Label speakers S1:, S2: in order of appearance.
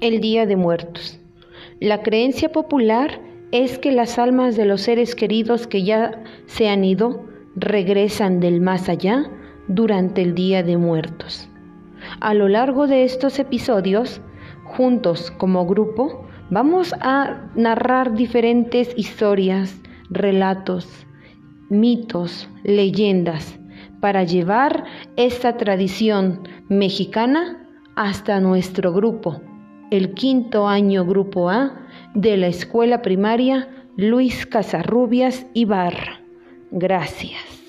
S1: el Día de Muertos. La creencia popular es que las almas de los seres queridos que ya se han ido regresan del más allá durante el Día de Muertos. A lo largo de estos episodios, juntos como grupo, vamos a narrar diferentes historias, relatos, mitos, leyendas, para llevar esta tradición mexicana hasta nuestro grupo, el quinto año Grupo A de la Escuela Primaria Luis Casarrubias Ibarra. Gracias.